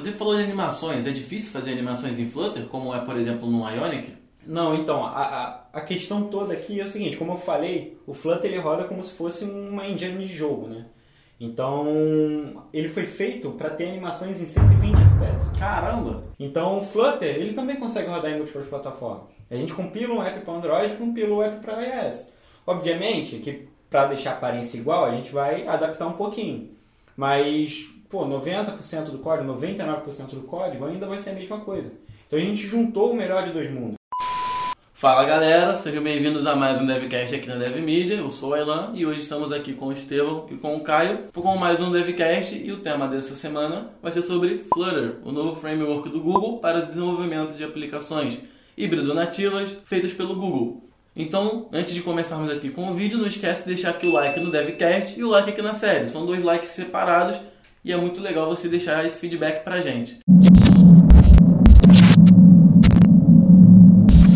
Você falou de animações, é difícil fazer animações em Flutter, como é, por exemplo, no Ionic? Não, então, a, a, a, questão toda aqui é o seguinte, como eu falei, o Flutter ele roda como se fosse uma engine de jogo, né? Então, ele foi feito para ter animações em 120 FPS. Caramba! Então, o Flutter, ele também consegue rodar em múltiplas plataformas. A gente compila um app para Android, compila um app para iOS. Obviamente que para deixar a aparência igual, a gente vai adaptar um pouquinho. Mas, pô, 90% do código, 99% do código ainda vai ser a mesma coisa. Então a gente juntou o melhor de dois mundos. Fala galera, sejam bem-vindos a mais um DevCast aqui na DevMedia. Eu sou o Elan e hoje estamos aqui com o Estevão e com o Caio com mais um DevCast e o tema dessa semana vai ser sobre Flutter, o novo framework do Google para desenvolvimento de aplicações híbrido nativas feitas pelo Google. Então, antes de começarmos aqui com o vídeo, não esquece de deixar aqui o like no DevCast e o like aqui na série. São dois likes separados e é muito legal você deixar esse feedback pra gente.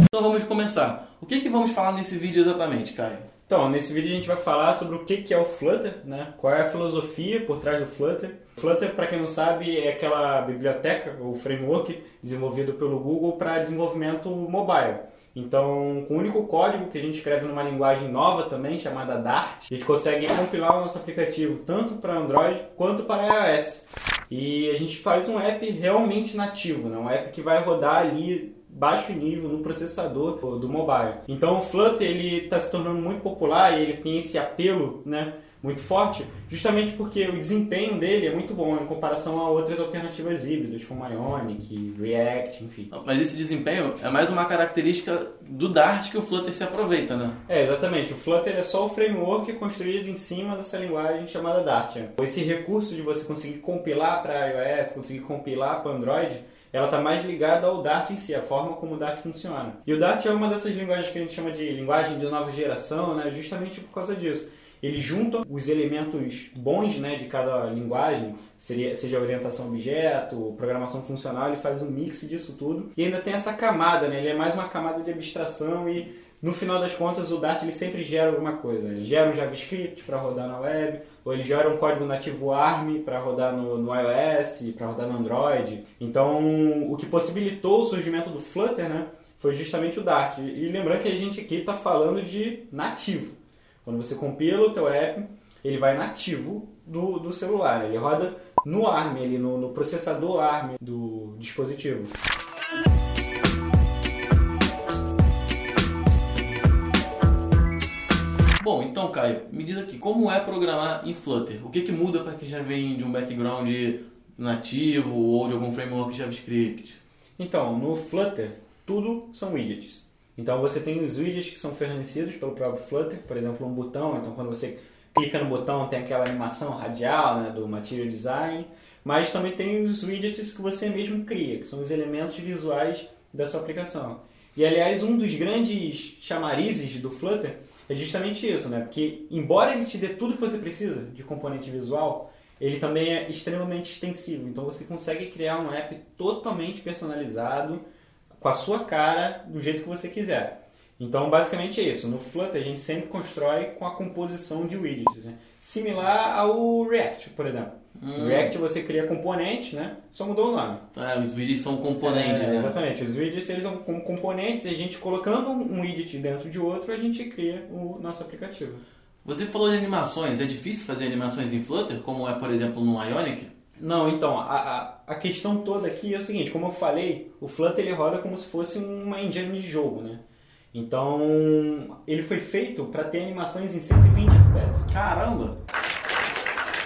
Então vamos começar. O que, que vamos falar nesse vídeo exatamente, Caio? Então, nesse vídeo a gente vai falar sobre o que, que é o Flutter, né? qual é a filosofia por trás do Flutter. Flutter, para quem não sabe, é aquela biblioteca, ou framework, desenvolvido pelo Google para desenvolvimento mobile. Então, com o único código que a gente escreve numa linguagem nova também, chamada Dart, a gente consegue compilar o nosso aplicativo tanto para Android quanto para iOS. E a gente faz um app realmente nativo, né? um app que vai rodar ali baixo nível no processador do mobile. Então o Flutter ele está se tornando muito popular e ele tem esse apelo, né, muito forte, justamente porque o desempenho dele é muito bom em comparação a outras alternativas híbridas, como Ionic, React, enfim. Mas esse desempenho é mais uma característica do Dart que o Flutter se aproveita, né? É, exatamente. O Flutter é só o framework construído em cima dessa linguagem chamada Dart. Esse recurso de você conseguir compilar para iOS, conseguir compilar para Android, ela está mais ligada ao Dart em si, a forma como o Dart funciona. E o Dart é uma dessas linguagens que a gente chama de linguagem de nova geração, né, justamente por causa disso. Ele junta os elementos bons né, de cada linguagem, seria, seja orientação objeto, programação funcional, ele faz um mix disso tudo. E ainda tem essa camada, né, ele é mais uma camada de abstração e no final das contas o Dart ele sempre gera alguma coisa. Ele gera um JavaScript para rodar na web, ou ele gera um código nativo ARM para rodar no, no iOS, para rodar no Android. Então, o que possibilitou o surgimento do Flutter, né, foi justamente o Dart. E lembrando que a gente aqui está falando de nativo. Quando você compila o teu app, ele vai nativo do, do celular. Ele roda no ARM, ele, no, no processador ARM do dispositivo. Bom, então Caio, me diz aqui, como é programar em Flutter? O que, que muda para quem já vem de um background nativo ou de algum framework JavaScript? Então, no Flutter, tudo são widgets. Então você tem os widgets que são fornecidos pelo próprio Flutter, por exemplo, um botão. Então quando você clica no botão tem aquela animação radial né, do Material Design. Mas também tem os widgets que você mesmo cria, que são os elementos visuais da sua aplicação. E aliás, um dos grandes chamarizes do Flutter é justamente isso, né? Porque embora ele te dê tudo que você precisa de componente visual, ele também é extremamente extensivo. Então você consegue criar um app totalmente personalizado, com a sua cara, do jeito que você quiser. Então, basicamente é isso. No Flutter, a gente sempre constrói com a composição de widgets. Né? Similar ao React, por exemplo. Hum. No React você cria componentes, né? Só mudou o nome. Ah, os widgets são componentes, é, né? Exatamente. Os widgets eles são componentes e a gente colocando um widget dentro de outro, a gente cria o nosso aplicativo. Você falou de animações. É difícil fazer animações em Flutter, como é, por exemplo, no Ionic? Não, então, a, a, a, questão toda aqui é o seguinte, como eu falei, o Flutter ele roda como se fosse uma engine de jogo, né? Então, ele foi feito para ter animações em 120 FPS. Caramba!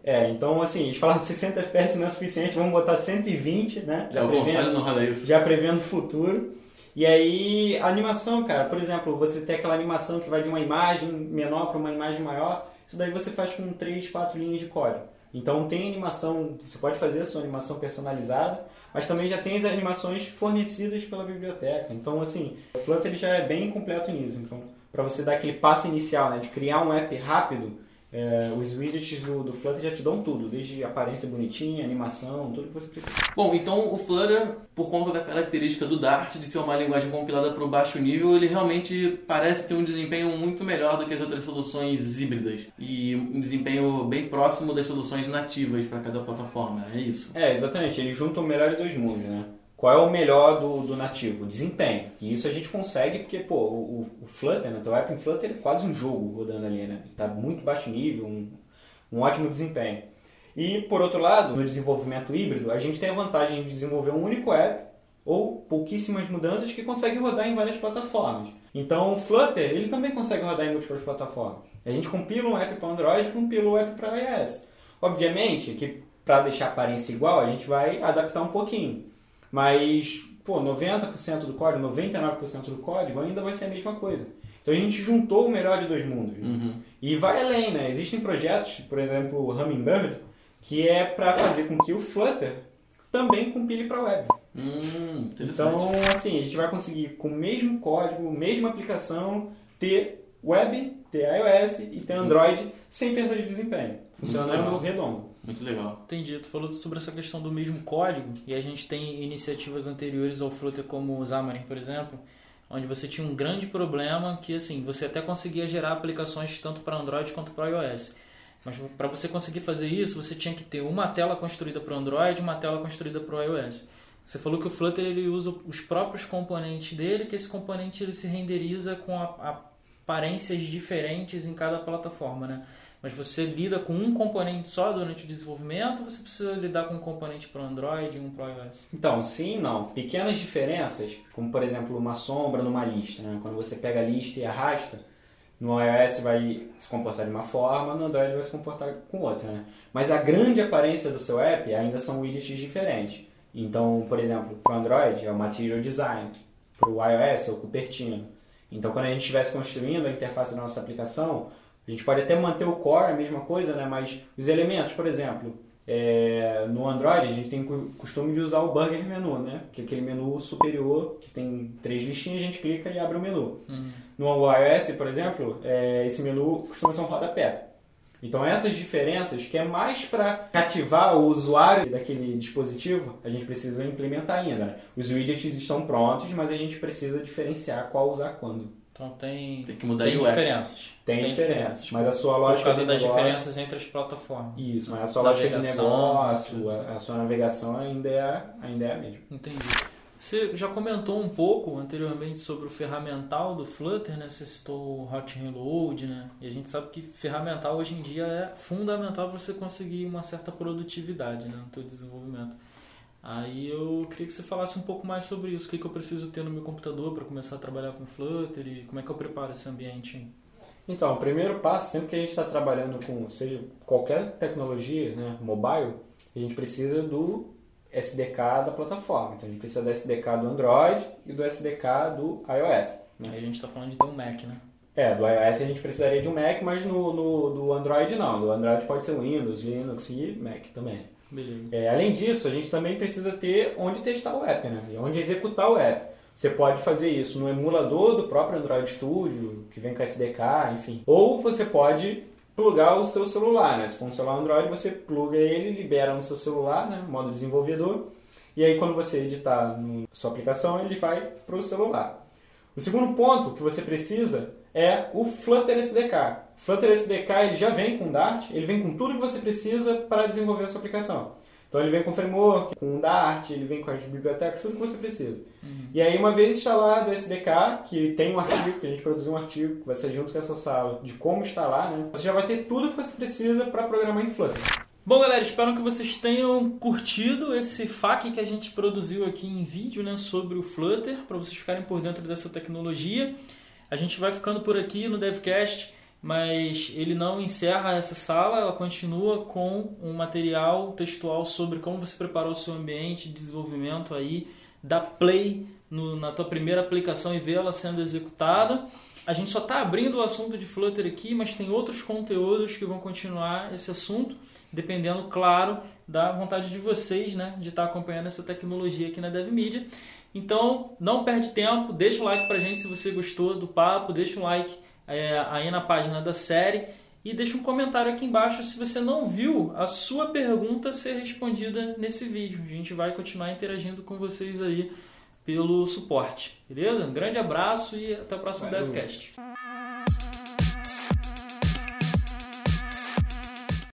É, então assim, a gente fala de 60 FPS não é suficiente, vamos botar 120, né? Já o console não roda isso. Já prevendo o futuro. E aí, a animação, cara, por exemplo, você tem aquela animação que vai de uma imagem menor para uma imagem maior, isso daí você faz com 3, 4 linhas de código. Então tem animação, você pode fazer a sua animação personalizada, mas também já tem as animações fornecidas pela biblioteca. Então, assim, o Flutter já é bem completo nisso. Então, para você dar aquele passo inicial, né, de criar um app rápido, é, os widgets do, do Flutter já te dão tudo, desde aparência bonitinha, animação, tudo que você precisa. Bom, então o Flutter, por conta da característica do Dart de ser uma linguagem compilada para o baixo nível, ele realmente parece ter um desempenho muito melhor do que as outras soluções híbridas e um desempenho bem próximo das soluções nativas para cada plataforma, é isso? É, exatamente. Ele junta o melhor de dois mundos, né? Qual é o melhor do, do nativo? Desempenho. E isso a gente consegue porque, pô, o, o Flutter, né? O app em Flutter é quase um jogo rodando ali, né? Está muito baixo nível, um, um ótimo desempenho. E, por outro lado, no desenvolvimento híbrido, a gente tem a vantagem de desenvolver um único app ou pouquíssimas mudanças que consegue rodar em várias plataformas. Então, o Flutter, ele também consegue rodar em múltiplas plataformas. A gente compila um app para Android e compila um app para iOS. Obviamente que para deixar a aparência igual, a gente vai adaptar um pouquinho. Mas, pô, 90% do código, 99% do código ainda vai ser a mesma coisa. Então a gente juntou o melhor de dois mundos. Uhum. E vai além, né? Existem projetos, por exemplo, o Hummingbird, que é para fazer com que o Flutter também compile para web. Hum, então, assim, a gente vai conseguir com o mesmo código, mesma aplicação, ter web, ter iOS e ter Android sem perda de desempenho. Funcionando redondo. Muito legal. Entendi. Tu falou sobre essa questão do mesmo código e a gente tem iniciativas anteriores ao Flutter como o Xamarin, por exemplo, onde você tinha um grande problema que assim, você até conseguia gerar aplicações tanto para Android quanto para iOS. Mas para você conseguir fazer isso, você tinha que ter uma tela construída para Android e uma tela construída para o iOS. Você falou que o Flutter ele usa os próprios componentes dele, que esse componente ele se renderiza com aparências diferentes em cada plataforma, né? mas você lida com um componente só durante o desenvolvimento ou você precisa lidar com um componente para o Android e um para o iOS? Então, sim e não. Pequenas diferenças, como por exemplo uma sombra numa lista. Né? Quando você pega a lista e arrasta, no iOS vai se comportar de uma forma, no Android vai se comportar com outra. Né? Mas a grande aparência do seu app ainda são widgets diferentes. Então, por exemplo, para o Android é o Material Design, para o iOS é o Cupertino. Então, quando a gente estivesse construindo a interface da nossa aplicação, a gente pode até manter o core, a mesma coisa, né? mas os elementos, por exemplo, é, no Android a gente tem o costume de usar o Burger Menu, né? que é aquele menu superior que tem três listinhas, a gente clica e abre o menu. Uhum. No iOS, por exemplo, é, esse menu costuma ser um rodapé. Então essas diferenças, que é mais para cativar o usuário daquele dispositivo, a gente precisa implementar ainda. Né? Os widgets estão prontos, mas a gente precisa diferenciar qual usar quando. Então tem, tem que mudar tem diferenças. Tem, tem diferenças, mas a sua lógica Por causa de das negócio... diferenças entre as plataformas. Isso, mas a sua lógica de negócio, a, a, sua navegação ainda é, ainda é a mesma. Entendi. Você já comentou um pouco anteriormente sobre o ferramental do Flutter, né? Você citou o Hot Reload, né? E a gente sabe que ferramental hoje em dia é fundamental para você conseguir uma certa produtividade né? no seu desenvolvimento. Aí eu queria que você falasse um pouco mais sobre isso. O que, que eu preciso ter no meu computador para começar a trabalhar com Flutter e como é que eu preparo esse ambiente? Então, o primeiro passo, sempre que a gente está trabalhando com, seja qualquer tecnologia, né, mobile, a gente precisa do SDK da plataforma. Então, a gente precisa do SDK do Android e do SDK do iOS. Né? Aí a gente está falando de ter um Mac, né? É, do iOS a gente precisaria de um Mac, mas no, no do Android não. Do Android pode ser Windows, Linux e Mac também. É, além disso, a gente também precisa ter onde testar o app, né? E onde executar o app. Você pode fazer isso no emulador do próprio Android Studio, que vem com SDK, enfim. Ou você pode plugar o seu celular, né? Se for um celular Android, você pluga ele, libera no seu celular, né? Modo desenvolvedor. E aí, quando você editar na sua aplicação, ele vai para o celular. O segundo ponto que você precisa é o Flutter SDK. Flutter SDK ele já vem com Dart, ele vem com tudo que você precisa para desenvolver a sua aplicação. Então ele vem com framework, com Dart, ele vem com as bibliotecas, tudo que você precisa. Uhum. E aí uma vez instalado o SDK, que tem um artigo, que a gente produziu um artigo, que vai ser junto com essa sala, de como instalar, né? Você já vai ter tudo que você precisa para programar em Flutter. Bom, galera, espero que vocês tenham curtido esse FAQ que a gente produziu aqui em vídeo né, sobre o Flutter, para vocês ficarem por dentro dessa tecnologia. A gente vai ficando por aqui no DevCast mas ele não encerra essa sala, ela continua com um material textual sobre como você preparou o seu ambiente de desenvolvimento aí, da play no, na tua primeira aplicação e ver ela sendo executada. A gente só está abrindo o assunto de Flutter aqui, mas tem outros conteúdos que vão continuar esse assunto, dependendo, claro, da vontade de vocês, né, de estar tá acompanhando essa tecnologia aqui na DevMedia. Então, não perde tempo, deixa o like pra gente se você gostou do papo, deixa o like é, aí na página da série e deixa um comentário aqui embaixo se você não viu a sua pergunta ser respondida nesse vídeo. A gente vai continuar interagindo com vocês aí pelo suporte, beleza? Um grande abraço e até o próximo Valeu. DevCast.